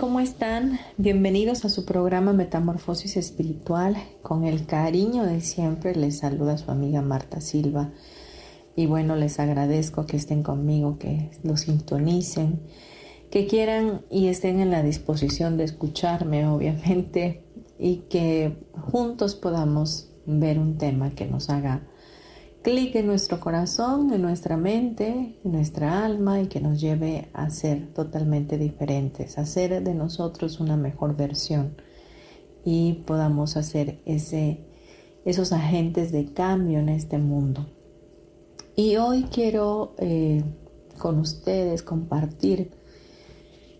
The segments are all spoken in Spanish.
¿Cómo están? Bienvenidos a su programa Metamorfosis Espiritual. Con el cariño de siempre les saluda su amiga Marta Silva. Y bueno, les agradezco que estén conmigo, que lo sintonicen, que quieran y estén en la disposición de escucharme, obviamente, y que juntos podamos ver un tema que nos haga clic en nuestro corazón, en nuestra mente, en nuestra alma y que nos lleve a ser totalmente diferentes, a hacer de nosotros una mejor versión y podamos hacer ese, esos agentes de cambio en este mundo. Y hoy quiero eh, con ustedes compartir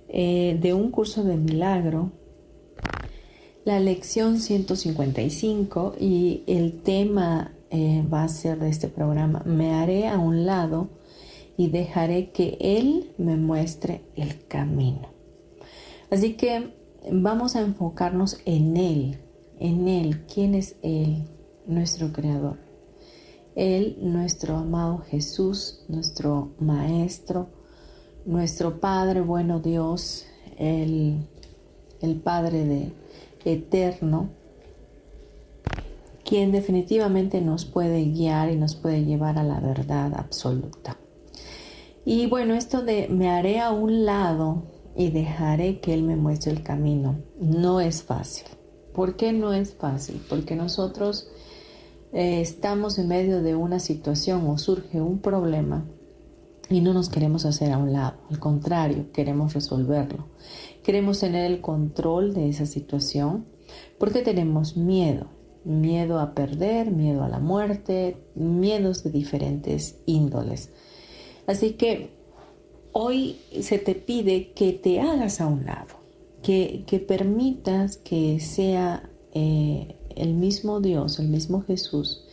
eh, de un curso de milagro la lección 155 y el tema eh, va a ser de este programa. Me haré a un lado y dejaré que Él me muestre el camino. Así que vamos a enfocarnos en Él, en Él. ¿Quién es Él? Nuestro Creador. Él, nuestro amado Jesús, nuestro Maestro, nuestro Padre bueno Dios, el, el Padre de eterno, quien definitivamente nos puede guiar y nos puede llevar a la verdad absoluta. Y bueno, esto de me haré a un lado y dejaré que Él me muestre el camino, no es fácil. ¿Por qué no es fácil? Porque nosotros eh, estamos en medio de una situación o surge un problema y no nos queremos hacer a un lado, al contrario, queremos resolverlo. Queremos tener el control de esa situación porque tenemos miedo miedo a perder, miedo a la muerte, miedos de diferentes índoles. Así que hoy se te pide que te hagas a un lado, que, permitas que sea eh, el mismo Dios, el mismo Jesús,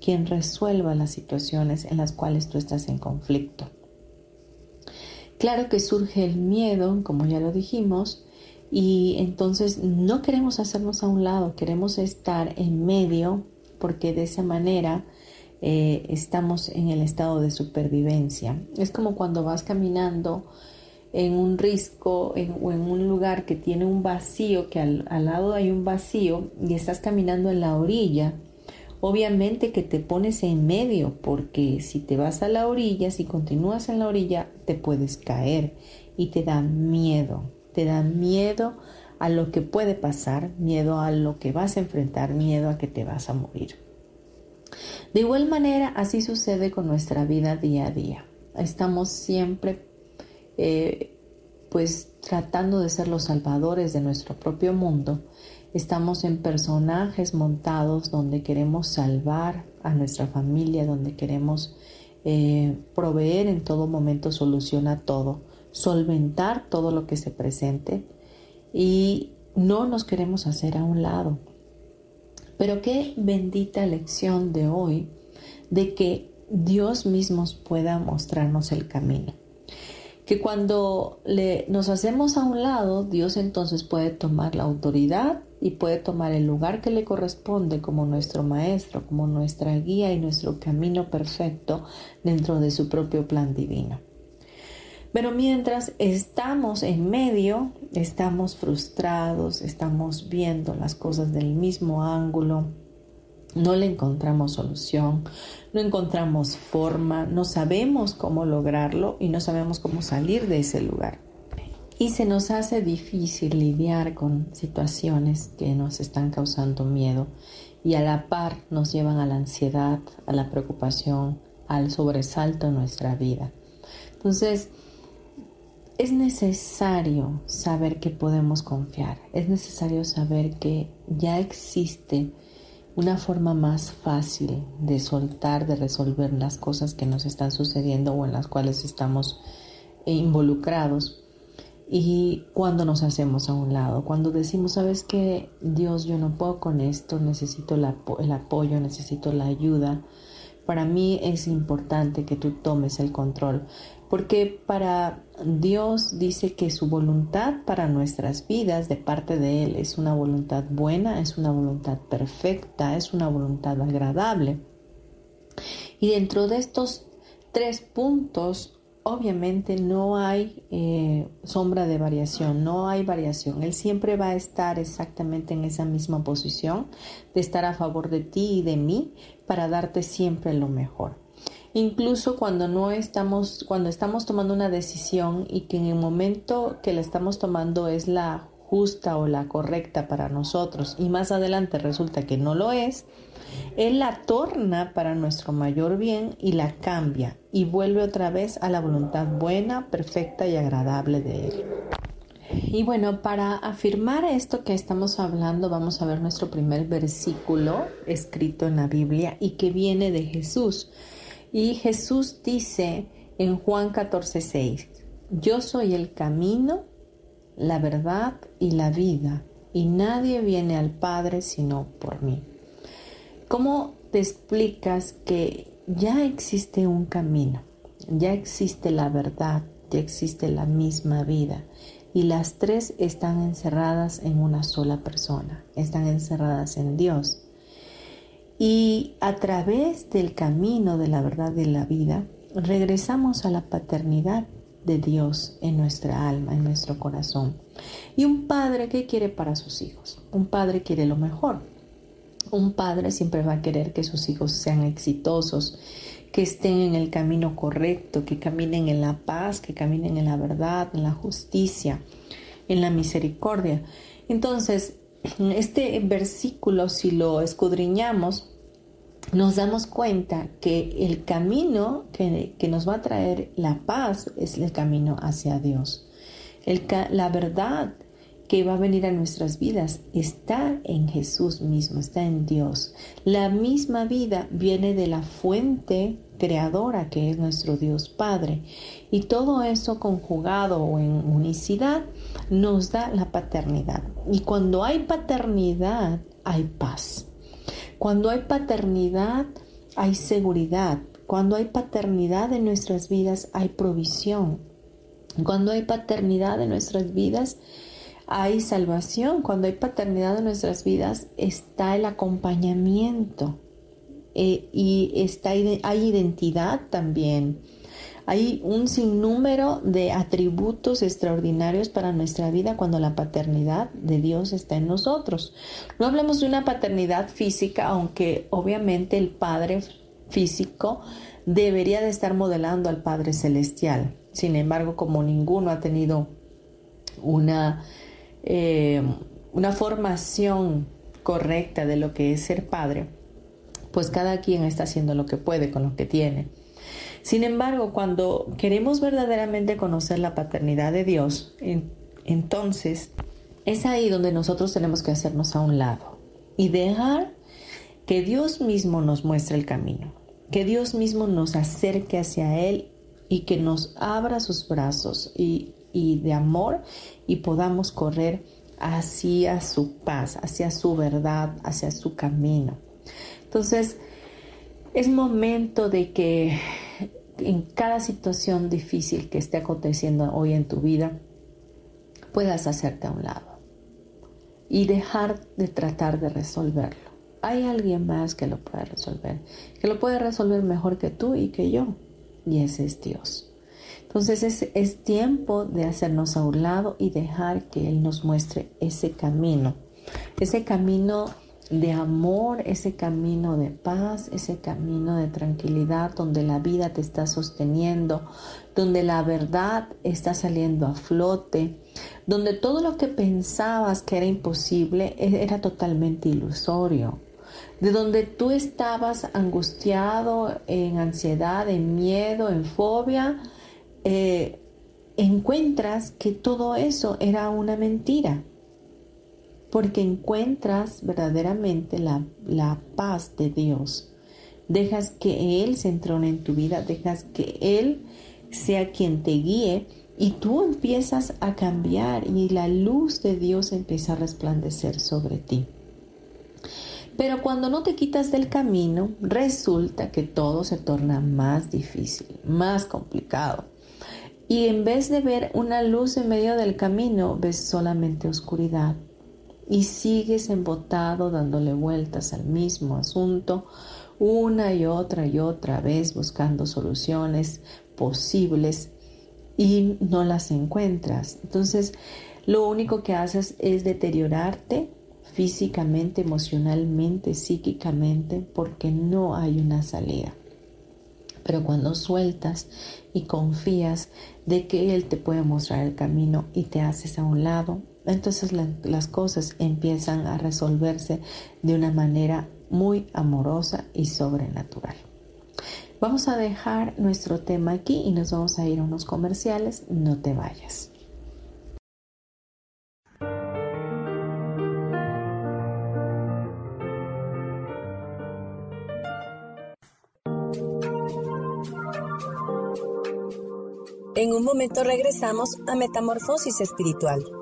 quien resuelva las situaciones en las cuales tú estás en conflicto. Claro que surge el miedo, como ya lo dijimos, y entonces no queremos hacernos a un lado, queremos estar en medio porque de esa manera eh, estamos en el estado de supervivencia. Es como cuando vas caminando en un risco o en un lugar que tiene un vacío, que al, al lado hay un vacío y estás caminando en la orilla. Obviamente que te pones en medio porque si te vas a la orilla, si continúas en la orilla, te puedes caer y te da miedo te da miedo a lo que puede pasar, miedo a lo que vas a enfrentar, miedo a que te vas a morir. De igual manera, así sucede con nuestra vida día a día. Estamos siempre eh, pues tratando de ser los salvadores de nuestro propio mundo. Estamos en personajes montados donde queremos salvar a nuestra familia, donde queremos eh, proveer en todo momento solución a todo solventar todo lo que se presente y no nos queremos hacer a un lado. Pero qué bendita lección de hoy de que Dios mismo pueda mostrarnos el camino. Que cuando le, nos hacemos a un lado, Dios entonces puede tomar la autoridad y puede tomar el lugar que le corresponde como nuestro maestro, como nuestra guía y nuestro camino perfecto dentro de su propio plan divino. Pero mientras estamos en medio, estamos frustrados, estamos viendo las cosas del mismo ángulo, no le encontramos solución, no encontramos forma, no sabemos cómo lograrlo y no sabemos cómo salir de ese lugar. y se nos hace difícil lidiar con situaciones que nos están causando miedo y a la par nos llevan a la ansiedad, a la preocupación, al sobresalto en nuestra vida. Entonces, es necesario saber que podemos confiar, es necesario saber que ya existe una forma más fácil de soltar, de resolver las cosas que nos están sucediendo o en las cuales estamos involucrados. Y cuando nos hacemos a un lado, cuando decimos, sabes que Dios, yo no puedo con esto, necesito el, apoyo, necesito la ayuda, para mí es importante que tú tomes el control, porque para Dios dice que su voluntad para nuestras vidas de parte de Él es una voluntad buena, es una voluntad perfecta, es una voluntad agradable. Y dentro de estos tres puntos, obviamente no hay eh, sombra de variación, no hay variación. Él siempre va a estar exactamente en esa misma posición de estar a favor de ti y de mí para darte siempre lo mejor. Incluso cuando no estamos, cuando estamos tomando una decisión y que en el momento que la estamos tomando es la justa o la correcta para nosotros y más adelante resulta que no lo es, él la torna para nuestro mayor bien y la cambia y vuelve otra vez a la voluntad buena, perfecta y agradable de Él. Y bueno, para afirmar esto que estamos hablando, vamos a ver nuestro primer versículo escrito en la Biblia y que viene de Jesús. Y Jesús dice en Juan 14:6, yo soy el camino, la verdad y la vida, y nadie viene al Padre sino por mí. ¿Cómo te explicas que ya existe un camino, ya existe la verdad, ya existe la misma vida y las tres están encerradas en una sola persona, están encerradas en Dios? Y a través del camino de la verdad de la vida, regresamos a la paternidad de Dios en nuestra alma, en nuestro corazón. Y un padre, ¿qué quiere para sus hijos? Un padre quiere lo mejor. Un padre siempre va a querer que sus hijos sean exitosos, que estén en el camino correcto, que caminen en la paz, que caminen en la verdad, en la justicia, en la misericordia. Entonces, este versículo, si lo escudriñamos, nos damos cuenta que el camino que, nos va a traer la paz es el camino hacia Dios. la verdad que va a venir a nuestras vidas está en Jesús mismo, está en Dios. La misma vida viene de la fuente creadora que es nuestro Dios Padre. Y todo eso conjugado o en unicidad nos da la paternidad. Y cuando hay paternidad, hay paz. Cuando hay paternidad, hay seguridad. Cuando hay paternidad en nuestras vidas, hay provisión. Cuando hay paternidad en nuestras vidas, hay salvación, cuando hay paternidad en nuestras vidas, está el acompañamiento eh, y está, hay identidad también. Hay un sinnúmero de atributos extraordinarios para nuestra vida cuando la paternidad de Dios está en nosotros. No hablamos de una paternidad física, aunque obviamente el Padre físico debería de estar modelando al Padre celestial. Sin embargo, como ninguno ha tenido una eh, una formación correcta de lo que es ser padre, pues cada quien está haciendo lo que puede con lo que tiene. Sin embargo, cuando queremos verdaderamente conocer la paternidad de Dios, entonces es ahí donde nosotros tenemos que hacernos a un lado y dejar que Dios mismo nos muestre el camino, que Dios mismo nos acerque hacia Él y que nos abra sus brazos y de amor y podamos correr hacia su paz, hacia su verdad, hacia su camino. Entonces, es momento de que en cada situación difícil que esté aconteciendo hoy en tu vida, puedas hacerte a un lado y dejar de tratar de resolverlo. Hay alguien más que lo puede resolver, que lo puede resolver mejor que tú y que yo, y ese es Dios. Entonces es, tiempo de hacernos a un lado y dejar que Él nos muestre ese camino, ese camino de amor, ese camino de paz, ese camino de tranquilidad donde la vida te está sosteniendo, donde la verdad está saliendo a flote, donde todo lo que pensabas que era imposible e-, era totalmente ilusorio, de donde tú estabas angustiado, en ansiedad, en miedo, en fobia, eh, encuentras que todo eso era una mentira porque encuentras verdaderamente la, paz de Dios. Dejas que Él se entrone en tu vida, dejas que Él sea quien te guíe y tú empiezas a cambiar y la luz de Dios empieza a resplandecer sobre ti. Pero cuando no te quitas del camino, resulta que todo se torna más difícil, más complicado. Y en vez de ver una luz en medio del camino, ves solamente oscuridad y sigues embotado dándole vueltas al mismo asunto una y otra y otra vez buscando soluciones posibles y no las encuentras. Entonces, lo único que haces es deteriorarte físicamente, emocionalmente, psíquicamente, porque no hay una salida. Pero cuando sueltas y confías de que Él te puede mostrar el camino y te haces a un lado, entonces las cosas empiezan a resolverse de una manera muy amorosa y sobrenatural. Vamos a dejar nuestro tema aquí y nos vamos a ir a unos comerciales. No te vayas. En un momento regresamos a Metamorfosis Espiritual.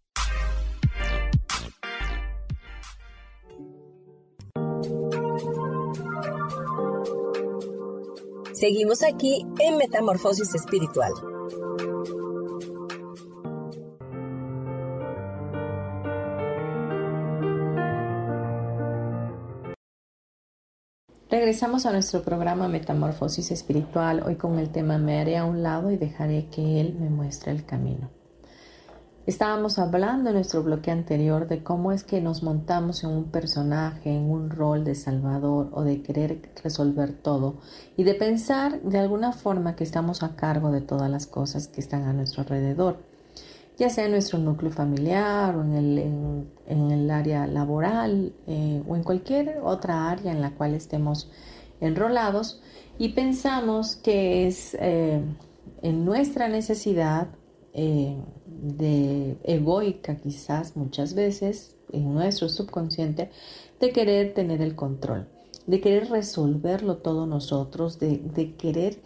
Seguimos aquí en Metamorfosis Espiritual. Regresamos a nuestro programa Metamorfosis Espiritual, hoy con el tema Me haré a un lado y dejaré que Él me muestre el camino. Estábamos hablando en nuestro bloque anterior de cómo es que nos montamos en un personaje, en un rol de salvador o de querer resolver todo y de pensar de alguna forma que estamos a cargo de todas las cosas que están a nuestro alrededor, ya sea en nuestro núcleo familiar o en el, área laboral eh, o en cualquier otra área en la cual estemos enrolados y pensamos que es eh, en nuestra necesidad eh, de egoica quizás muchas veces en nuestro subconsciente de querer tener el control, de querer resolverlo todo nosotros, de, querer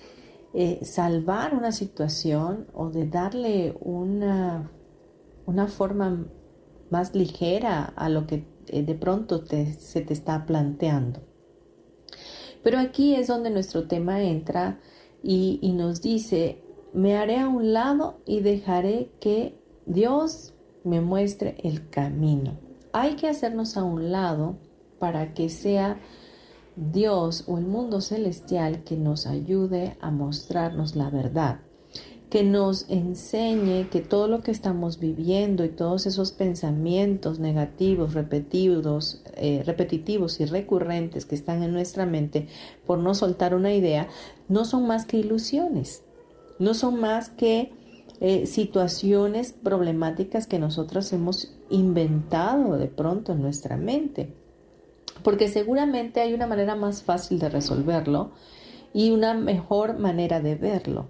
eh, salvar una situación o de darle una, una forma más ligera a lo que eh, de pronto se te está planteando. Pero aquí es donde nuestro tema entra y, y nos dice, me haré a un lado y dejaré que Dios me muestre el camino. Hay que hacernos a un lado para que sea Dios o el mundo celestial que nos ayude a mostrarnos la verdad, que nos enseñe que todo lo que estamos viviendo y todos esos pensamientos negativos, repetidos, eh, repetitivos y recurrentes que están en nuestra mente por no soltar una idea, no son más que ilusiones no son más que eh, situaciones problemáticas que nosotros hemos inventado de pronto en nuestra mente. Porque seguramente hay una manera más fácil de resolverlo y una mejor manera de verlo.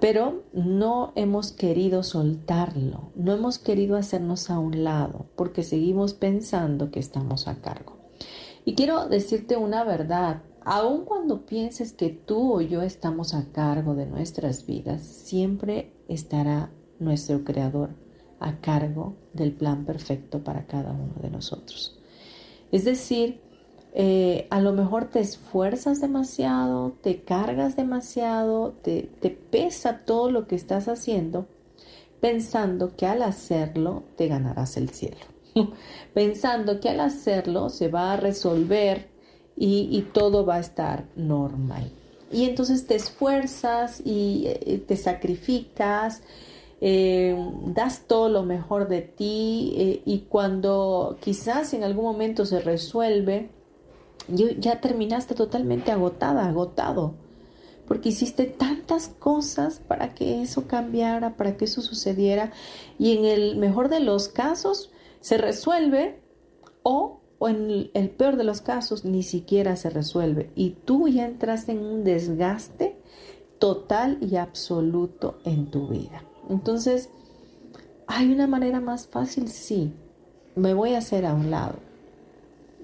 Pero no hemos querido soltarlo, no hemos querido hacernos a un lado porque seguimos pensando que estamos a cargo. Y quiero decirte una verdad, aun cuando pienses que tú o yo estamos a cargo de nuestras vidas, siempre estará nuestro Creador a cargo del plan perfecto para cada uno de nosotros. Es decir, eh, a lo mejor te esfuerzas demasiado, te cargas demasiado, te, te pesa todo lo que estás haciendo, pensando que al hacerlo te ganarás el cielo. pensando que al hacerlo se va a resolver y, todo va a estar normal. Y entonces te esfuerzas y eh, te sacrificas, eh, das todo lo mejor de ti eh, y cuando quizás en algún momento se resuelve, ya terminaste totalmente agotada, agotado, porque hiciste tantas cosas para que eso cambiara, para que eso sucediera y en el mejor de los casos se resuelve o o en el peor de los casos ni siquiera se resuelve y tú ya entras en un desgaste total y absoluto en tu vida. Entonces, ¿hay una manera más fácil? Sí, me voy a hacer a un lado.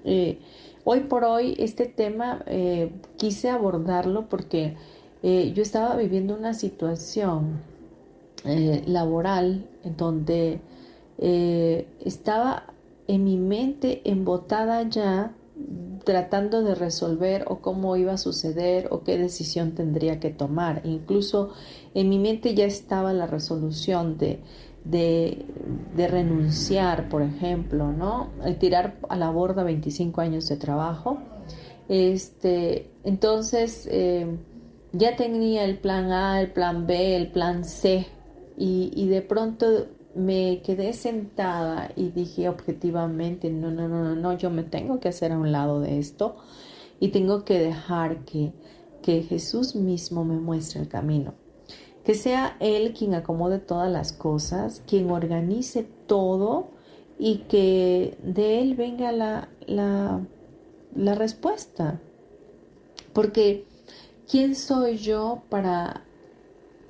Eh, hoy por hoy este tema eh, quise abordarlo porque eh, yo estaba viviendo una situación laboral en donde estaba en mi mente embotada ya tratando de resolver o cómo iba a suceder o qué decisión tendría que tomar. Incluso en mi mente ya estaba la resolución de, de, renunciar, por ejemplo, ¿no? tirar a la borda 25 años de trabajo. Este, entonces eh, ya tenía el plan A, el plan B, el plan C y de pronto me quedé sentada y dije objetivamente, no, no, no, no, no, yo me tengo que hacer a un lado de esto y tengo que dejar que, que Jesús mismo me muestre el camino. Que sea Él quien acomode todas las cosas, quien organice todo y que de Él venga la, la, la respuesta. Porque ¿quién soy yo para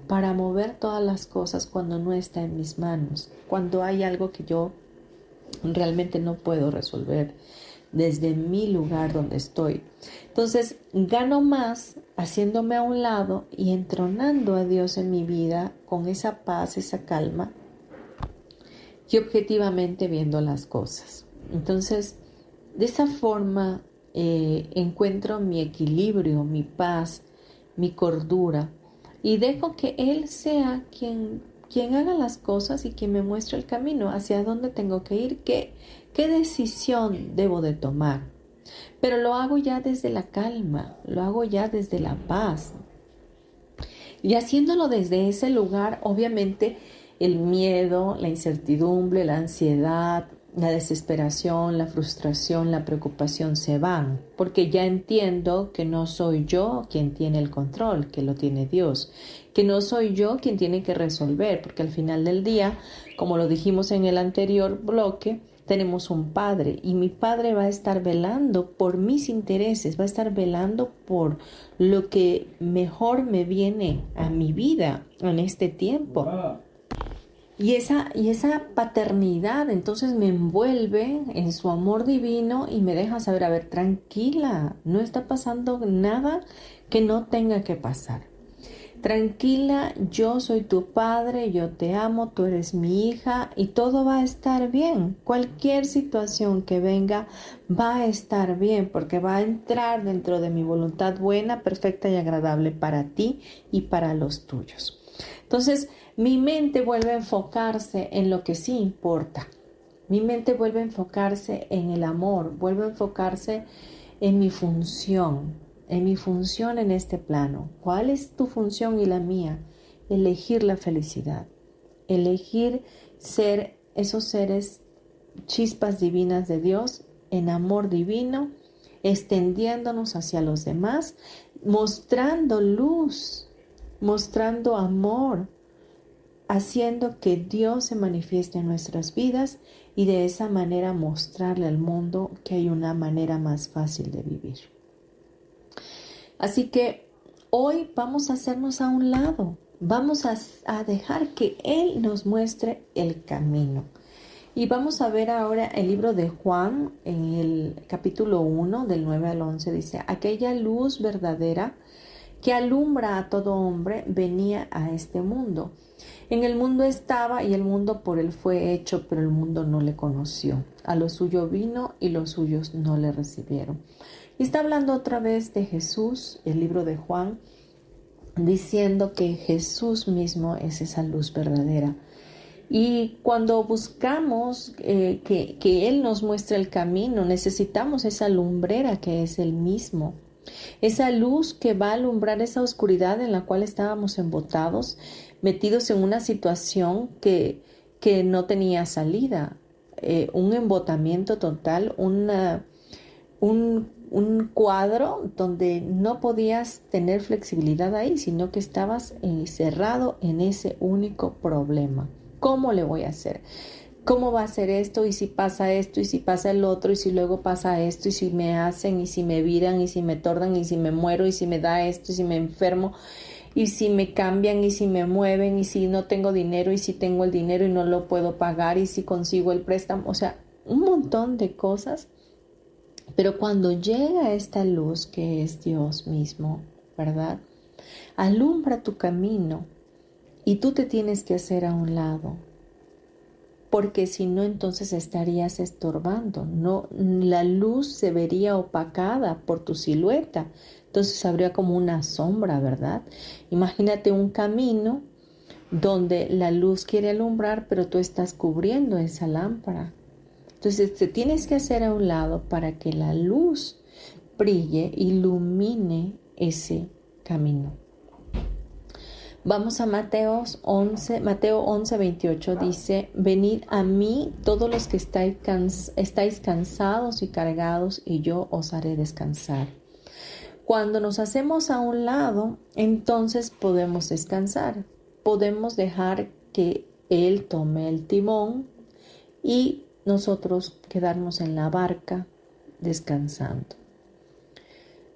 para mover todas las cosas cuando no está en mis manos, cuando hay algo que yo realmente no puedo resolver desde mi lugar donde estoy. Entonces, gano más haciéndome a un lado y entronando a Dios en mi vida con esa paz, esa calma y objetivamente viendo las cosas. Entonces, de esa forma eh, encuentro mi equilibrio, mi paz, mi cordura y dejo que Él sea quien, quien haga las cosas y quien me muestre el camino, hacia dónde tengo que ir, qué, qué decisión debo de tomar. Pero lo hago ya desde la calma, lo hago ya desde la paz. Y haciéndolo desde ese lugar, obviamente el miedo, la incertidumbre, la ansiedad, la desesperación, la frustración, la preocupación se van, porque ya entiendo que no soy yo quien tiene el control, que lo tiene Dios, que no soy yo quien tiene que resolver, porque al final del día, como lo dijimos en el anterior bloque, tenemos un padre y mi padre va a estar velando por mis intereses, va a estar velando por lo que mejor me viene a mi vida en este tiempo. Y esa, y esa paternidad entonces me envuelve en su amor divino y me deja saber, a ver, tranquila, no está pasando nada que no tenga que pasar. Tranquila, yo soy tu padre, yo te amo, tú eres mi hija y todo va a estar bien. Cualquier situación que venga va a estar bien porque va a entrar dentro de mi voluntad buena, perfecta y agradable para ti y para los tuyos. Entonces, mi mente vuelve a enfocarse en lo que sí importa. Mi mente vuelve a enfocarse en el amor, vuelve a enfocarse en mi función, en mi función en este plano. ¿Cuál es tu función y la mía? Elegir la felicidad, elegir ser esos seres chispas divinas de Dios en amor divino, extendiéndonos hacia los demás, mostrando luz, mostrando amor, haciendo que Dios se manifieste en nuestras vidas y de esa manera mostrarle al mundo que hay una manera más fácil de vivir. Así que hoy vamos a hacernos a un lado, vamos a, dejar que Él nos muestre el camino. Y vamos a ver ahora el libro de Juan en el capítulo 1 del 9 al 11. Dice, aquella luz verdadera que alumbra a todo hombre venía a este mundo. En el mundo estaba y el mundo por él fue hecho, pero el mundo no le conoció. A lo suyo vino y los suyos no le recibieron. Y está hablando otra vez de Jesús, el libro de Juan, diciendo que Jesús mismo es esa luz verdadera. Y cuando buscamos eh, que, que Él nos muestre el camino, necesitamos esa lumbrera que es Él mismo. Esa luz que va a alumbrar esa oscuridad en la cual estábamos embotados, metidos en una situación que, que no tenía salida, eh, un embotamiento total, un, un, cuadro donde no podías tener flexibilidad ahí, sino que estabas encerrado en ese único problema. ¿Cómo le voy a hacer? ¿Cómo va a ser esto? Y si pasa esto, y si pasa el otro, y si luego pasa esto, y si me hacen, y si me viran, y si me tordan, y si me muero, y si me da esto, y si me enfermo, y si me cambian, y si me mueven, y si no tengo dinero, y si tengo el dinero y no lo puedo pagar, y si consigo el préstamo, o sea, un montón de cosas. Pero cuando llega esta luz que es Dios mismo, ¿verdad? Alumbra tu camino y tú te tienes que hacer a un lado porque si no entonces estarías estorbando, no la luz se vería opacada por tu silueta, entonces habría como una sombra, ¿verdad? Imagínate un camino donde la luz quiere alumbrar, pero tú estás cubriendo esa lámpara. Entonces te tienes que hacer a un lado para que la luz brille, ilumine ese camino. Vamos a Mateo 11, Mateo 11, 28 dice, venid a mí todos los que estáis, estáis cansados y cargados y yo os haré descansar. Cuando nos hacemos a un lado, entonces podemos descansar, podemos dejar que Él tome el timón y nosotros quedarnos en la barca descansando.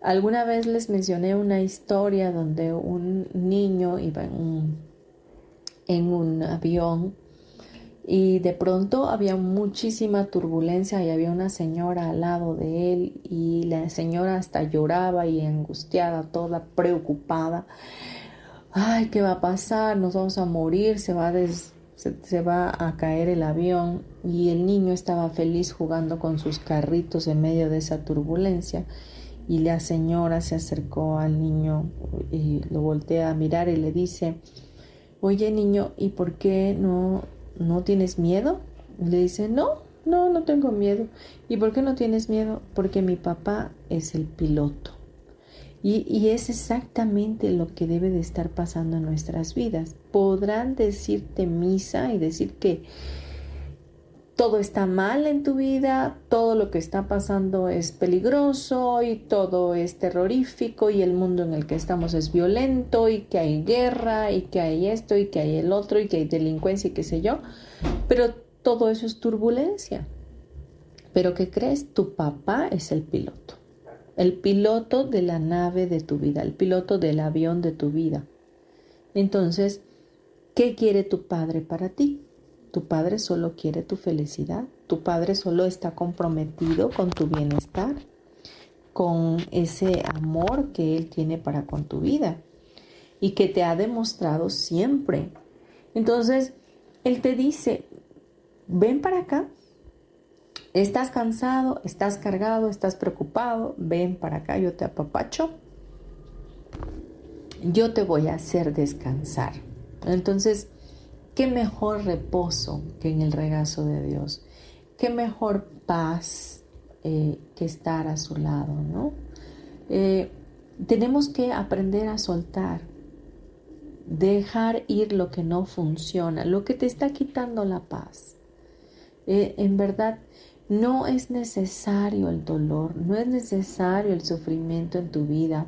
Alguna vez les mencioné una historia donde un niño iba en un, avión y de pronto había muchísima turbulencia y había una señora al lado de él y la señora hasta lloraba y angustiada, toda preocupada. Ay, ¿qué va a pasar? Nos vamos a morir, se va a, se va a caer el avión y el niño estaba feliz jugando con sus carritos en medio de esa turbulencia y la señora se acercó al niño y lo voltea a mirar y le dice, oye niño, ¿y por qué no, no tienes miedo? le dice, no, no, no tengo miedo. ¿Y por qué no tienes miedo? Porque mi papá es el piloto. Y, y, es exactamente lo que debe de estar pasando en nuestras vidas. Podrán decirte misa y decir que todo está mal en tu vida, todo lo que está pasando es peligroso y todo es terrorífico y el mundo en el que estamos es violento y que hay guerra y que hay esto y que hay el otro y que hay delincuencia y qué sé yo, pero todo eso es turbulencia. Pero ¿qué crees? Tu papá es el piloto, el piloto de la nave de tu vida, el piloto del avión de tu vida. Entonces, ¿qué quiere tu padre para ti? Tu padre solo quiere tu felicidad. Tu padre solo está comprometido con tu bienestar, con ese amor que él tiene para con tu vida y que te ha demostrado siempre. Entonces, él te dice, ven para acá. Estás cansado, estás cargado, estás preocupado, ven para acá, yo te apapacho. Yo te voy a hacer descansar. Entonces, ¿Qué mejor reposo que en el regazo de Dios? ¿Qué mejor paz eh, que estar a su lado, no? Eh, tenemos que aprender a soltar, dejar ir lo que no funciona, lo que te está quitando la paz. Eh, en verdad, no es necesario el dolor, no es necesario el sufrimiento en tu vida,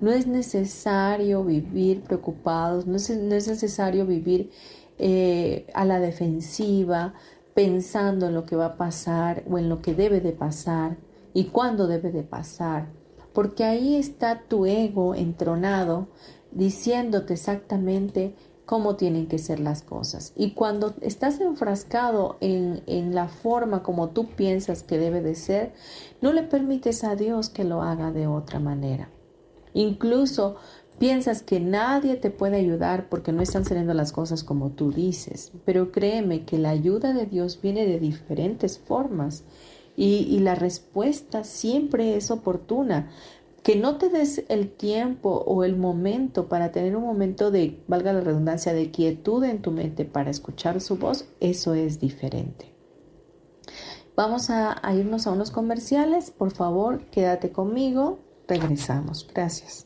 no es necesario vivir preocupados, no es, no es necesario vivir eh, a la defensiva, pensando en lo que va a pasar o en lo que debe de pasar y cuándo debe de pasar. Porque ahí está tu ego entronado diciéndote exactamente cómo tienen que ser las cosas. Y cuando estás enfrascado en, en, la forma como tú piensas que debe de ser, no le permites a Dios que lo haga de otra manera. Incluso piensas que nadie te puede ayudar porque no están saliendo las cosas como tú dices. Pero créeme que la ayuda de Dios viene de diferentes formas y, la respuesta siempre es oportuna que no te des el tiempo o el momento para tener un momento de, valga la redundancia, de quietud en tu mente para escuchar su voz, eso es diferente. Vamos a, irnos a unos comerciales. Por favor, quédate conmigo. Regresamos. Gracias.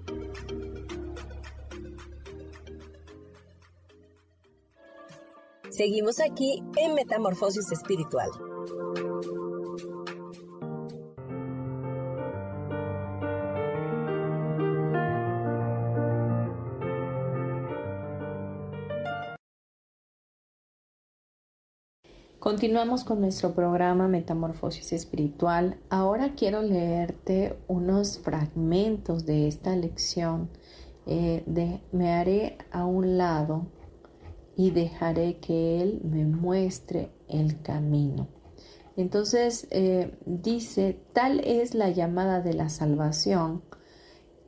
Seguimos aquí en Metamorfosis Espiritual. Continuamos con nuestro programa Metamorfosis Espiritual. Ahora quiero leerte unos fragmentos de esta lección eh, de Me haré a un lado y dejaré que Él me muestre el camino. Entonces eh, dice, tal es la llamada de la salvación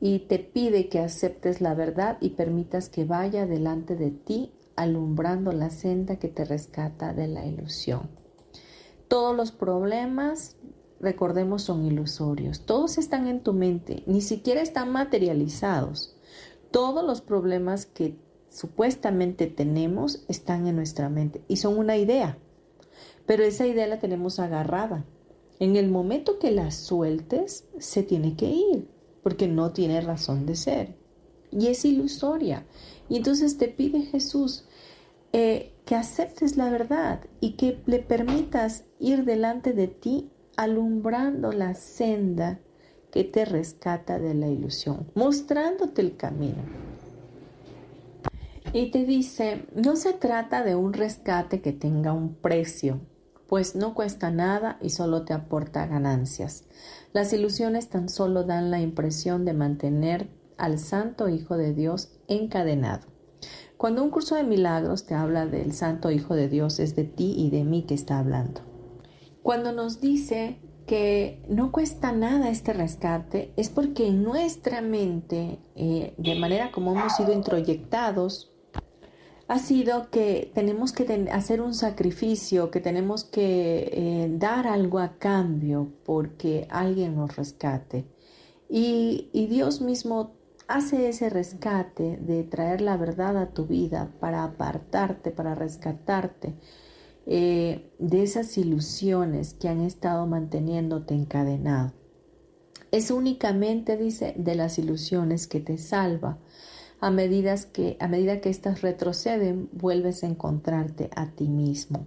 y te pide que aceptes la verdad y permitas que vaya delante de ti alumbrando la senda que te rescata de la ilusión. Todos los problemas, recordemos, son ilusorios. Todos están en tu mente, ni siquiera están materializados. Todos los problemas que supuestamente tenemos están en nuestra mente y son una idea. Pero esa idea la tenemos agarrada. En el momento que la sueltes, se tiene que ir, porque no tiene razón de ser. Y es ilusoria. Y entonces te pide Jesús eh, que aceptes la verdad y que le permitas ir delante de ti alumbrando la senda que te rescata de la ilusión, mostrándote el camino. Y te dice, no se trata de un rescate que tenga un precio, pues no cuesta nada y solo te aporta ganancias. Las ilusiones tan solo dan la impresión de mantener al Santo Hijo de Dios encadenado. Cuando un curso de milagros te habla del Santo Hijo de Dios, es de ti y de mí que está hablando. Cuando nos dice que no cuesta nada este rescate, es porque en nuestra mente, eh, de manera como hemos sido introyectados, ha sido que tenemos que hacer un sacrificio, que tenemos que eh, dar algo a cambio porque alguien nos rescate. y Dios mismo hace ese rescate de traer la verdad a tu vida para apartarte, para rescatarte eh, de esas ilusiones que han estado manteniéndote encadenado. Es únicamente, dice, de las ilusiones que te salva. A medida que, a medida que éstas retroceden, vuelves a encontrarte a ti mismo.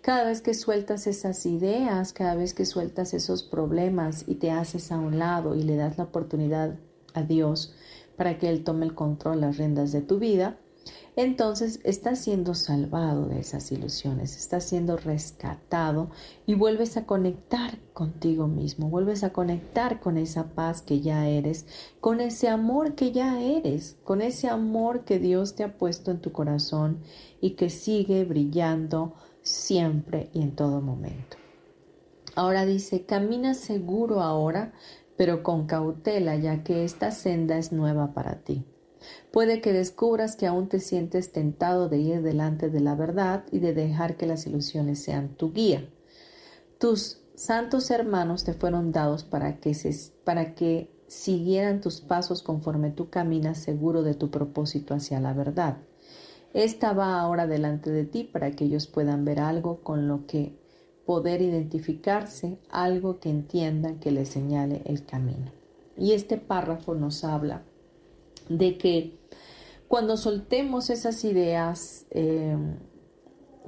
Cada vez que sueltas esas ideas, cada vez que sueltas esos problemas y te haces a un lado y le das la oportunidad a Dios para que Él tome el control, las riendas de tu vida, entonces estás siendo salvado de esas ilusiones, estás siendo rescatado y vuelves a conectar contigo mismo, vuelves a conectar con esa paz que ya eres, con ese amor que ya eres, con ese amor que Dios te ha puesto en tu corazón y que sigue brillando siempre y en todo momento. Ahora dice, camina seguro ahora, pero con cautela, ya que esta senda es nueva para ti. Puede que descubras que aún te sientes tentado de ir delante de la verdad y de dejar que las ilusiones sean tu guía. Tus santos hermanos te fueron dados para que, para que siguieran tus pasos conforme tú caminas seguro de tu propósito hacia la verdad. Esta va ahora delante de ti para que ellos puedan ver algo con lo que poder identificarse, algo que entiendan que les señale el camino. Y este párrafo nos habla de que cuando soltemos esas ideas eh,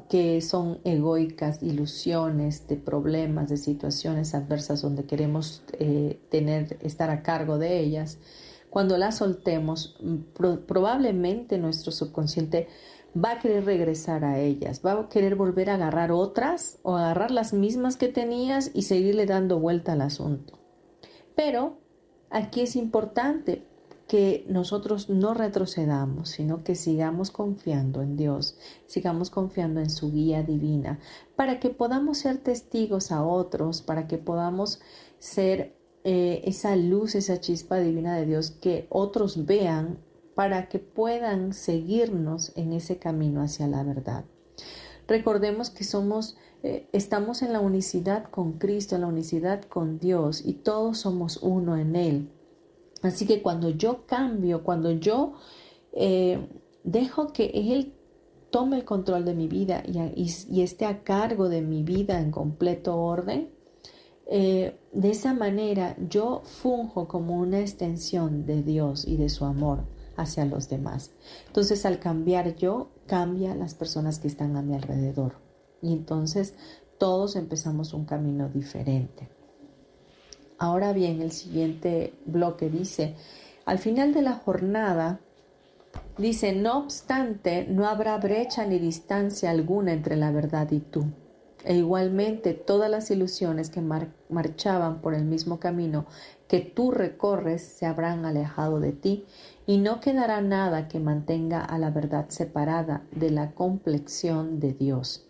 que son egoicas, ilusiones de problemas, de situaciones adversas donde queremos eh, tener, estar a cargo de ellas, cuando las soltemos, probablemente nuestro subconsciente va a querer regresar a ellas, va a querer volver a agarrar otras o agarrar las mismas que tenías y seguirle dando vuelta al asunto. Pero aquí es importante que nosotros no retrocedamos, sino que sigamos confiando en Dios, sigamos confiando en su guía divina, para que podamos ser testigos a otros, para que podamos ser eh, esa luz, esa chispa divina de Dios, que otros vean, para que puedan seguirnos en ese camino hacia la verdad. Recordemos que somos, eh, estamos en la unicidad con Cristo, en la unicidad con Dios, y todos somos uno en Él. Así que cuando yo cambio, cuando yo eh, dejo que Él tome el control de mi vida y, esté a cargo de mi vida en completo orden, eh, de esa manera yo funjo como una extensión de Dios y de su amor hacia los demás. Entonces al cambiar yo, cambia las personas que están a mi alrededor. Y entonces todos empezamos un camino diferente. Ahora bien, el siguiente bloque dice, al final de la jornada, dice, no obstante, no habrá brecha ni distancia alguna entre la verdad y tú. E igualmente todas las ilusiones que marchaban por el mismo camino que tú recorres se habrán alejado de ti y no quedará nada que mantenga a la verdad separada de la complexión de Dios,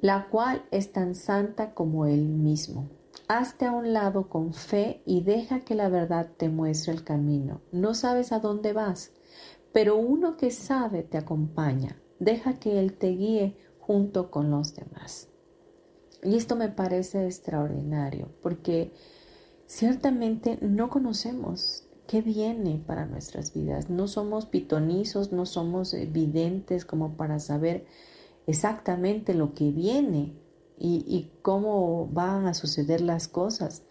la cual es tan santa como Él mismo. Hazte a un lado con fe y deja que la verdad te muestre el camino. No sabes a dónde vas, pero uno que sabe te acompaña. Deja que Él te guíe junto con los demás. Y esto me parece extraordinario porque ciertamente no conocemos qué viene para nuestras vidas. No somos pitonizos, no somos videntes como para saber exactamente lo que viene y, cómo van a suceder las cosas,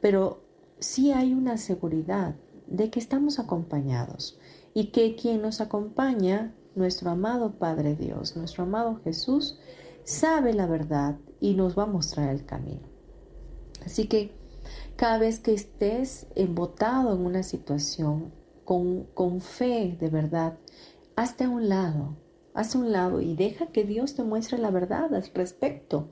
pero sí hay una seguridad de que estamos acompañados y que quien nos acompaña, nuestro amado Padre Dios, nuestro amado Jesús, sabe la verdad y nos va a mostrar el camino. Así que cada vez que estés embotado en una situación con, con fe de verdad, hazte a un lado, hazte a un lado y deja que Dios te muestre la verdad al respecto.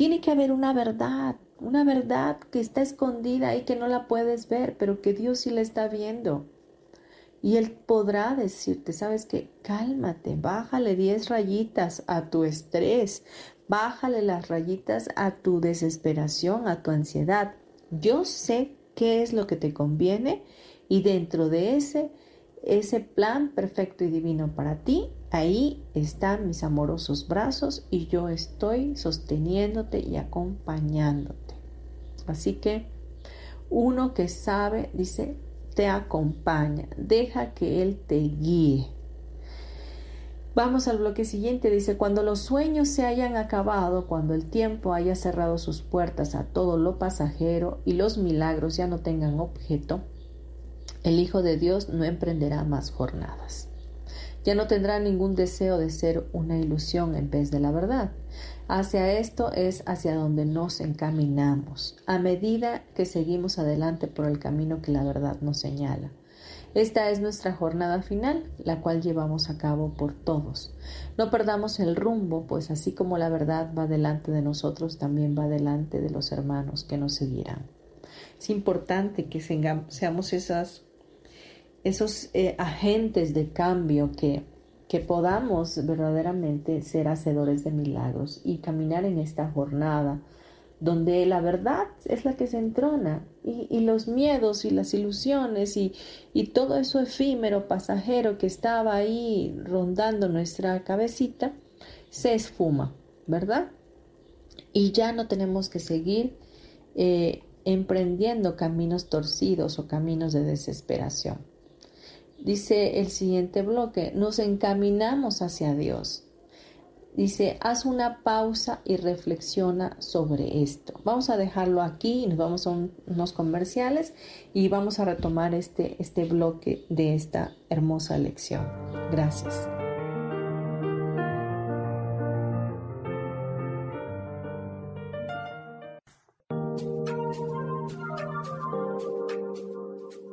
Tiene que haber una verdad, una verdad que está escondida y que no la puedes ver, pero que Dios sí la está viendo. Y Él podrá decirte, sabes que cálmate, bájale 10 rayitas a tu estrés, bájale las rayitas a tu desesperación, a tu ansiedad. Yo sé qué es lo que te conviene y dentro de ese, ese plan perfecto y divino para ti, Ahí están mis amorosos brazos y yo estoy sosteniéndote y acompañándote. Así que uno que sabe, dice, te acompaña, deja que Él te guíe. Vamos al bloque siguiente, dice, cuando los sueños se hayan acabado, cuando el tiempo haya cerrado sus puertas a todo lo pasajero y los milagros ya no tengan objeto, el Hijo de Dios no emprenderá más jornadas. Ya no tendrá ningún deseo de ser una ilusión en vez de la verdad. Hacia esto es hacia donde nos encaminamos, a medida que seguimos adelante por el camino que la verdad nos señala. Esta es nuestra jornada final, la cual llevamos a cabo por todos. No perdamos el rumbo, pues así como la verdad va delante de nosotros, también va delante de los hermanos que nos seguirán. Es importante que seamos esas, esos eh, agentes de cambio que, que podamos verdaderamente ser hacedores de milagros y caminar en esta jornada donde la verdad es la que se entrona y, los miedos y las ilusiones y, y, todo eso efímero, pasajero que estaba ahí rondando nuestra cabecita, se esfuma, ¿verdad? Y ya no tenemos que seguir eh, emprendiendo caminos torcidos o caminos de desesperación. Dice el siguiente bloque, nos encaminamos hacia Dios Dice, haz una pausa y reflexiona sobre esto. Vamos a dejarlo aquí, nos vamos a unos comerciales y vamos a retomar este, este bloque de esta hermosa lección. Gracias.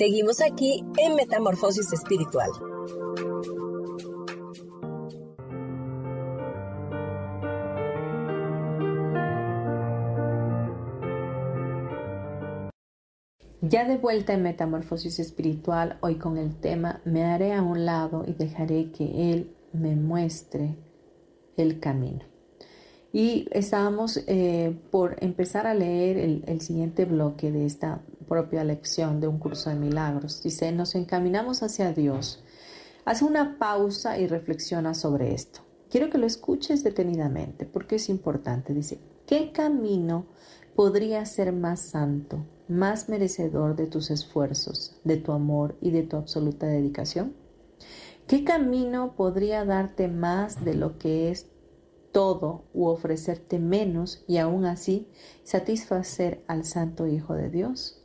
Seguimos aquí en Metamorfosis Espiritual. Ya de vuelta en Metamorfosis Espiritual, hoy con el tema Me haré a un lado y dejaré que Él me muestre el camino. Y estábamos eh, por empezar a leer el, el siguiente bloque de esta propia lección de un curso de milagros. Dice, nos encaminamos hacia Dios. Hace una pausa y reflexiona sobre esto. Quiero que lo escuches detenidamente porque es importante. Dice, ¿qué camino podría ser más santo, más merecedor de tus esfuerzos, de tu amor y de tu absoluta dedicación? ¿Qué camino podría darte más de lo que es todo u ofrecerte menos y aún así satisfacer al Santo Hijo de Dios?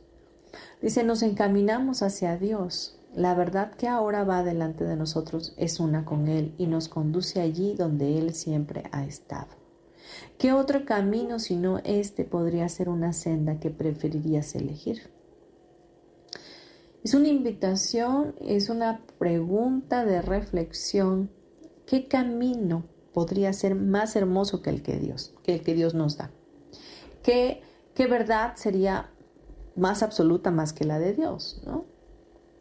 Dice, nos encaminamos hacia Dios. La verdad que ahora va delante de nosotros es una con Él y nos conduce allí donde Él siempre ha estado. ¿Qué otro camino sino este podría ser una senda que preferirías elegir? Es una invitación, es una pregunta de reflexión. ¿Qué camino podría ser más hermoso que el que Dios, que el que Dios nos da? ¿Qué, qué verdad sería más absoluta más que la de Dios, ¿no?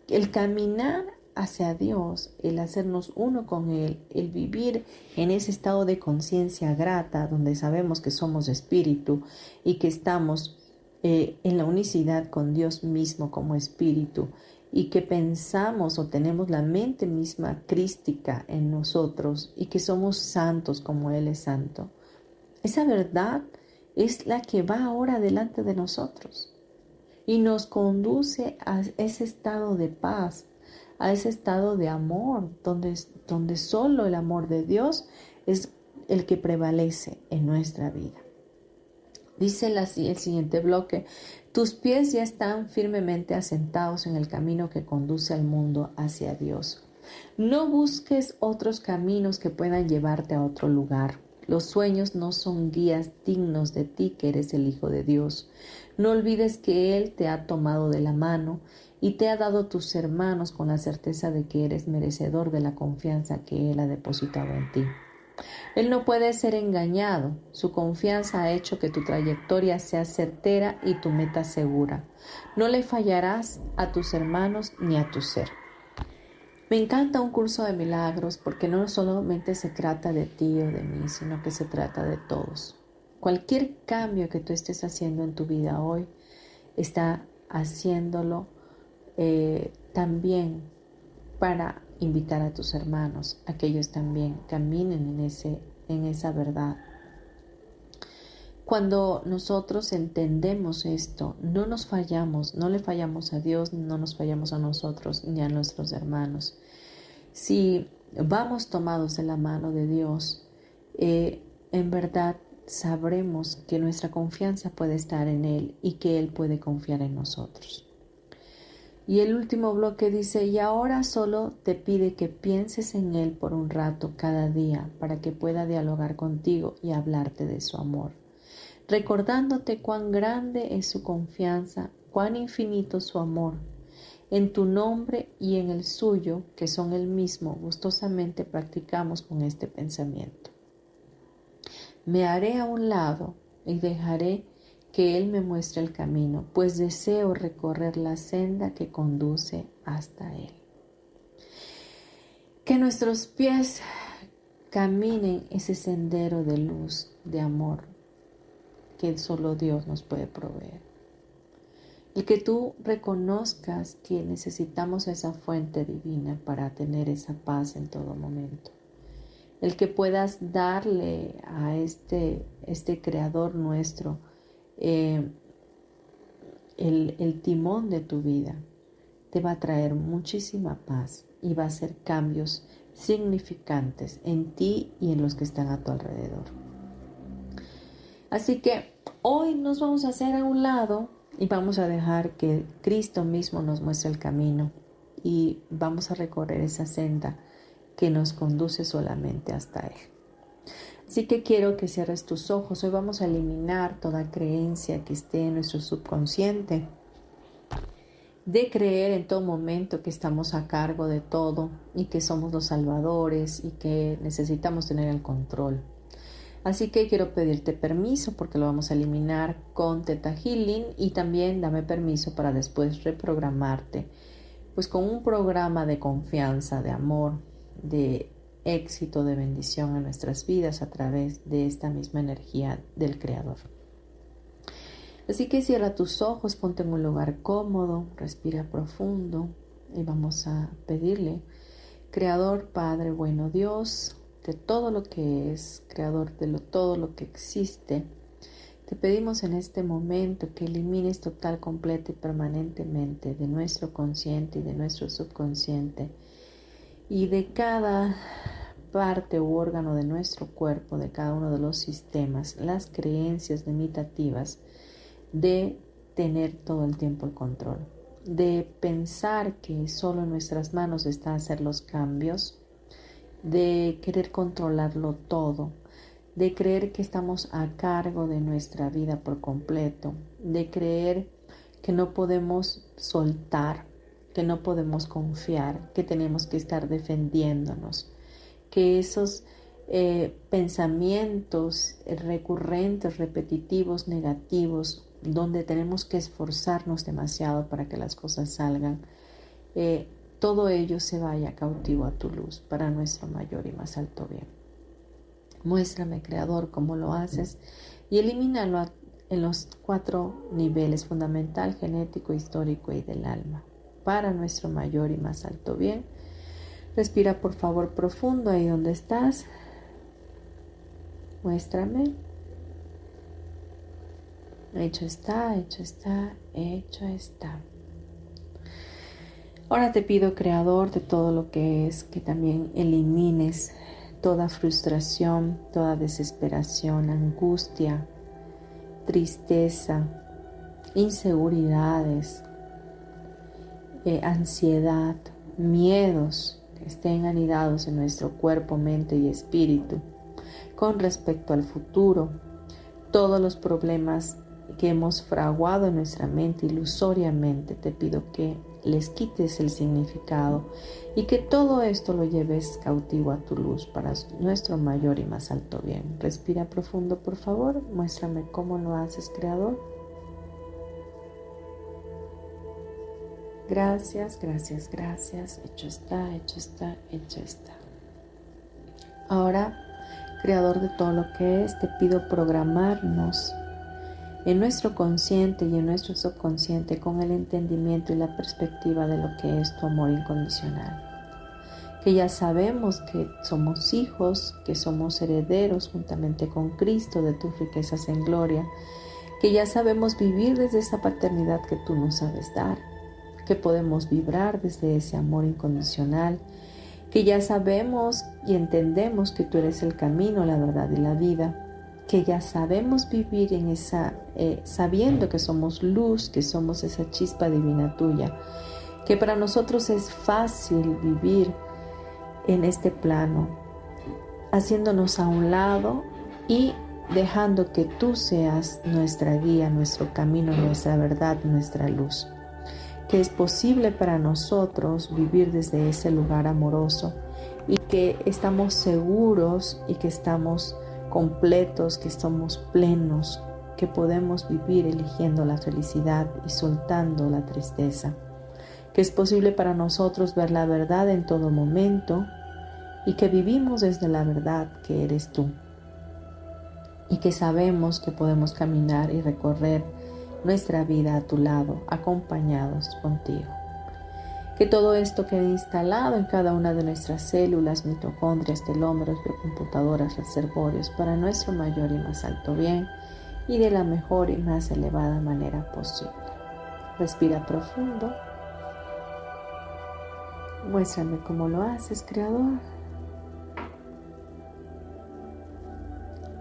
El caminar hacia Dios, el hacernos uno con Él, el vivir en ese estado de conciencia grata, donde sabemos que somos espíritu y que estamos eh, en la unicidad con Dios mismo como espíritu y que pensamos o tenemos la mente misma crística en nosotros y que somos santos como Él es santo. Esa verdad es la que va ahora delante de nosotros y nos conduce a ese estado de paz, a ese estado de amor, donde, donde solo el amor de Dios es el que prevalece en nuestra vida. Dice el siguiente bloque, tus pies ya están firmemente asentados en el camino que conduce al mundo hacia Dios. No busques otros caminos que puedan llevarte a otro lugar. Los sueños no son guías dignos de ti que eres el Hijo de Dios. No olvides que Él te ha tomado de la mano y te ha dado tus hermanos con la certeza de que eres merecedor de la confianza que Él ha depositado en ti. Él no puede ser engañado. Su confianza ha hecho que tu trayectoria sea certera y tu meta segura. No le fallarás a tus hermanos ni a tu ser. Me encanta un curso de milagros porque no solamente se trata de ti o de mí, sino que se trata de todos. Cualquier cambio que tú estés haciendo en tu vida hoy, está haciéndolo eh, también para invitar a tus hermanos a que ellos también caminen en, ese, en esa verdad. Cuando nosotros entendemos esto, no nos fallamos, no le fallamos a Dios, no nos fallamos a nosotros ni a nuestros hermanos. Si vamos tomados de la mano de Dios, eh, en verdad sabremos que nuestra confianza puede estar en Él y que Él puede confiar en nosotros. Y el último bloque dice, y ahora solo te pide que pienses en Él por un rato cada día para que pueda dialogar contigo y hablarte de su amor, recordándote cuán grande es su confianza, cuán infinito su amor. En tu nombre y en el suyo, que son el mismo, gustosamente practicamos con este pensamiento. Me haré a un lado y dejaré que Él me muestre el camino, pues deseo recorrer la senda que conduce hasta Él. Que nuestros pies caminen ese sendero de luz, de amor, que solo Dios nos puede proveer. Y que tú reconozcas que necesitamos esa fuente divina para tener esa paz en todo momento. El que puedas darle a este, este creador nuestro, eh, el, timón de tu vida te va a traer muchísima paz y va a hacer cambios significantes en ti y en los que están a tu alrededor. Así que hoy nos vamos a hacer a un lado y vamos a dejar que Cristo mismo nos muestre el camino y vamos a recorrer esa senda que nos conduce solamente hasta Él. Así que quiero que cierres tus ojos. Hoy vamos a eliminar toda creencia que esté en nuestro subconsciente de creer en todo momento que estamos a cargo de todo y que somos los salvadores y que necesitamos tener el control. Así que quiero pedirte permiso porque lo vamos a eliminar con Teta Healing y también dame permiso para después reprogramarte, pues con un programa de confianza, de amor, de éxito, de bendición en nuestras vidas a través de esta misma energía del Creador. Así que cierra tus ojos, ponte en un lugar cómodo, respira profundo y vamos a pedirle, Creador, Padre, bueno Dios, de todo lo que es, Creador de lo, todo lo que existe, te pedimos en este momento que elimines total, completa y permanentemente de nuestro consciente y de nuestro subconsciente y de cada parte u órgano de nuestro cuerpo, de cada uno de los sistemas, las creencias limitativas de tener todo el tiempo el control, de pensar que solo en nuestras manos está hacer los cambios, de querer controlarlo todo, de creer que estamos a cargo de nuestra vida por completo, de creer que no podemos soltar, que no podemos confiar, que tenemos que estar defendiéndonos, que esos eh, pensamientos recurrentes, repetitivos, negativos, donde tenemos que esforzarnos demasiado para que las cosas salgan, eh, todo ello se vaya cautivo a tu luz para nuestro mayor y más alto bien. Muéstrame, Creador, cómo lo haces y elimínalo en los cuatro niveles fundamental, genético, histórico y del alma para nuestro mayor y más alto bien. Respira por favor profundo ahí donde estás. Muéstrame. Hecho está, hecho está, hecho está. Ahora te pido, Creador de todo lo que es, que también elimines toda frustración, toda desesperación, angustia, tristeza, inseguridades, eh, ansiedad, miedos que estén anidados en nuestro cuerpo, mente y espíritu con respecto al futuro, todos los problemas que hemos fraguado en nuestra mente ilusoriamente, te pido que les quites el significado y que todo esto lo lleves cautivo a tu luz para nuestro mayor y más alto bien. Respira profundo, por favor. Muéstrame cómo lo haces, Creador. Gracias, gracias, gracias. Hecho está, hecho está, hecho está. Ahora, Creador de todo lo que es, te pido programarnos en nuestro consciente y en nuestro subconsciente con el entendimiento y la perspectiva de lo que es tu amor incondicional. Que ya sabemos que somos hijos, que somos herederos juntamente con Cristo de tus riquezas en gloria, que ya sabemos vivir desde esa paternidad que tú nos sabes dar, que podemos vibrar desde ese amor incondicional, que ya sabemos y entendemos que tú eres el camino, la verdad y la vida que ya sabemos vivir en esa, eh, sabiendo que somos luz, que somos esa chispa divina tuya, que para nosotros es fácil vivir en este plano, haciéndonos a un lado y dejando que tú seas nuestra guía, nuestro camino, nuestra verdad, nuestra luz. Que es posible para nosotros vivir desde ese lugar amoroso y que estamos seguros y que estamos completos, que somos plenos, que podemos vivir eligiendo la felicidad y soltando la tristeza, que es posible para nosotros ver la verdad en todo momento y que vivimos desde la verdad que eres tú. Y que sabemos que podemos caminar y recorrer nuestra vida a tu lado, acompañados contigo que todo esto quede instalado en cada una de nuestras células, mitocondrias, telómeros, biocomputadoras, reservorios para nuestro mayor y más alto bien y de la mejor y más elevada manera posible. Respira profundo. Muéstrame cómo lo haces, Creador.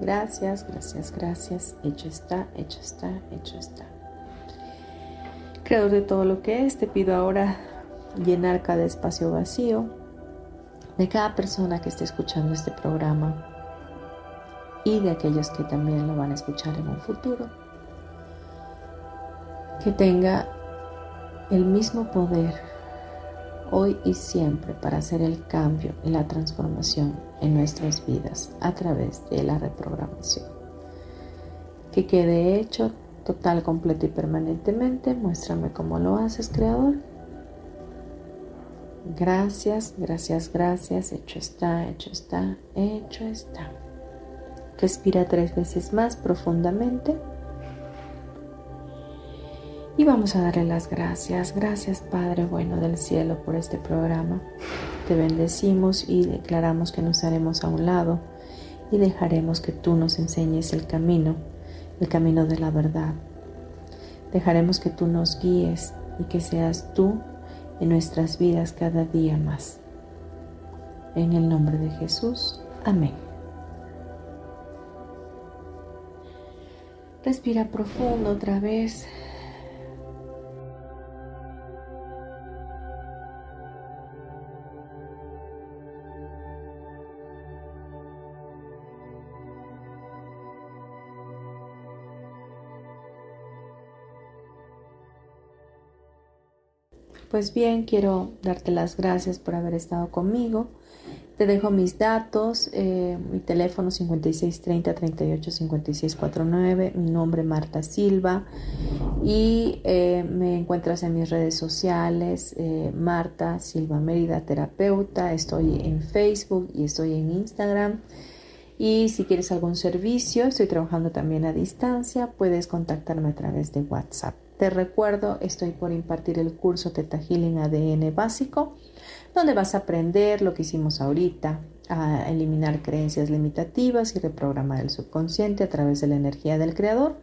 Gracias, gracias, gracias. Hecho está, hecho está, hecho está. Creador de todo lo que es, te pido ahora llenar cada espacio vacío de cada persona que esté escuchando este programa y de aquellos que también lo van a escuchar en un futuro. Que tenga el mismo poder hoy y siempre para hacer el cambio y la transformación en nuestras vidas a través de la reprogramación. Que quede hecho total, completo y permanentemente. Muéstrame cómo lo haces, Creador. Gracias, gracias, gracias. Hecho está, hecho está, hecho está. Respira tres veces más profundamente. Y vamos a darle las gracias. Gracias Padre bueno del cielo por este programa. Te bendecimos y declaramos que nos haremos a un lado y dejaremos que tú nos enseñes el camino, el camino de la verdad. Dejaremos que tú nos guíes y que seas tú en nuestras vidas cada día más. En el nombre de Jesús, amén. Respira profundo otra vez. Pues bien, quiero darte las gracias por haber estado conmigo Te dejo mis datos, eh, mi teléfono 5630 38 49, mi nombre Marta Silva y eh, me encuentras en mis redes sociales, eh, Marta Silva Mérida Terapeuta, estoy en Facebook y estoy en Instagram. Y si quieres algún servicio, estoy trabajando también a distancia, puedes contactarme a través de WhatsApp. Te recuerdo, estoy por impartir el curso Teta Healing ADN básico donde vas a aprender lo que hicimos ahorita, a eliminar creencias limitativas y reprogramar el subconsciente a través de la energía del creador.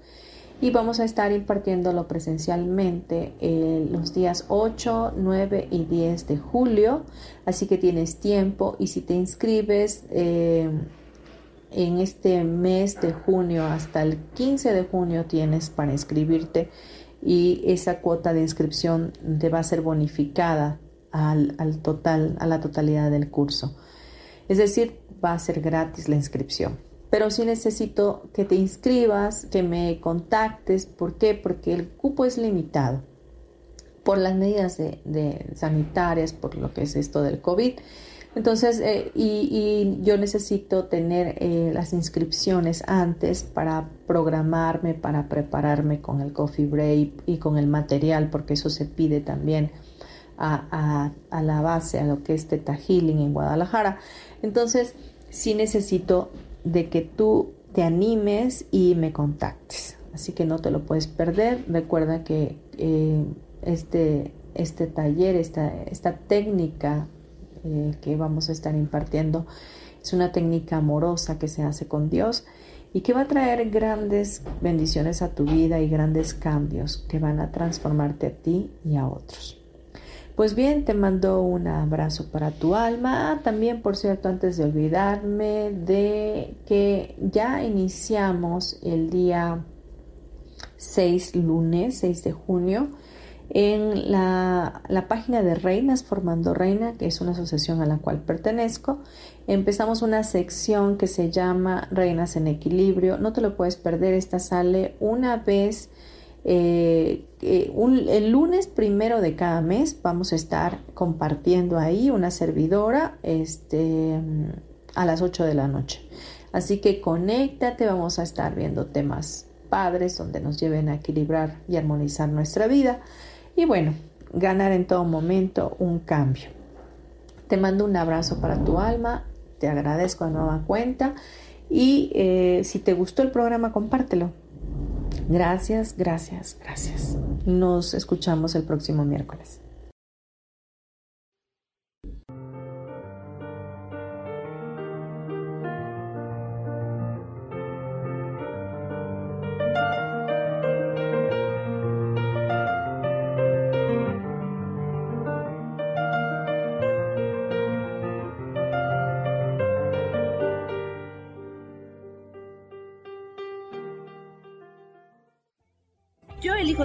Y vamos a estar impartiéndolo presencialmente eh, los días 8, 9 y 10 de julio. Así que tienes tiempo y si te inscribes eh, en este mes de junio hasta el 15 de junio tienes para inscribirte y esa cuota de inscripción te va a ser bonificada al, total, a la totalidad del curso. Es decir, va a ser gratis la inscripción. Pero sí necesito que te inscribas, que me contactes. ¿Por qué? Porque el cupo es limitado por las medidas de, sanitarias, por lo que es esto del COVID. Entonces, eh, y, yo necesito tener eh, las inscripciones antes para programarme, para prepararme con el coffee break y con el material, porque eso se pide también a, la base, a lo que es Teta Healing en Guadalajara. Entonces, sí necesito de que tú te animes y me contactes. Así que no te lo puedes perder. Recuerda que eh, este, este taller, esta, esta técnica eh, que vamos a estar impartiendo, es una técnica amorosa que se hace con Dios y que va a traer grandes bendiciones a tu vida y grandes cambios que van a transformarte a ti y a otros. Pues bien, te mando un abrazo para tu alma. También, por cierto, antes de olvidarme de que ya iniciamos el día 6, lunes 6 de junio, en la, la, página de Reinas Formando Reina, que es una asociación a la cual pertenezco, empezamos una sección que se llama Reinas en Equilibrio. No te lo puedes perder, esta sale una vez eh, eh, el lunes primero de cada mes vamos a estar compartiendo ahí una servidora este, a las 8 de la noche. Así que conéctate, vamos a estar viendo temas padres donde nos lleven a equilibrar y armonizar nuestra vida. Y bueno, ganar en todo momento un cambio. Te mando un abrazo para tu alma, te agradezco a nueva cuenta y eh, si te gustó el programa, compártelo Gracias, gracias, gracias. Nos escuchamos el próximo miércoles.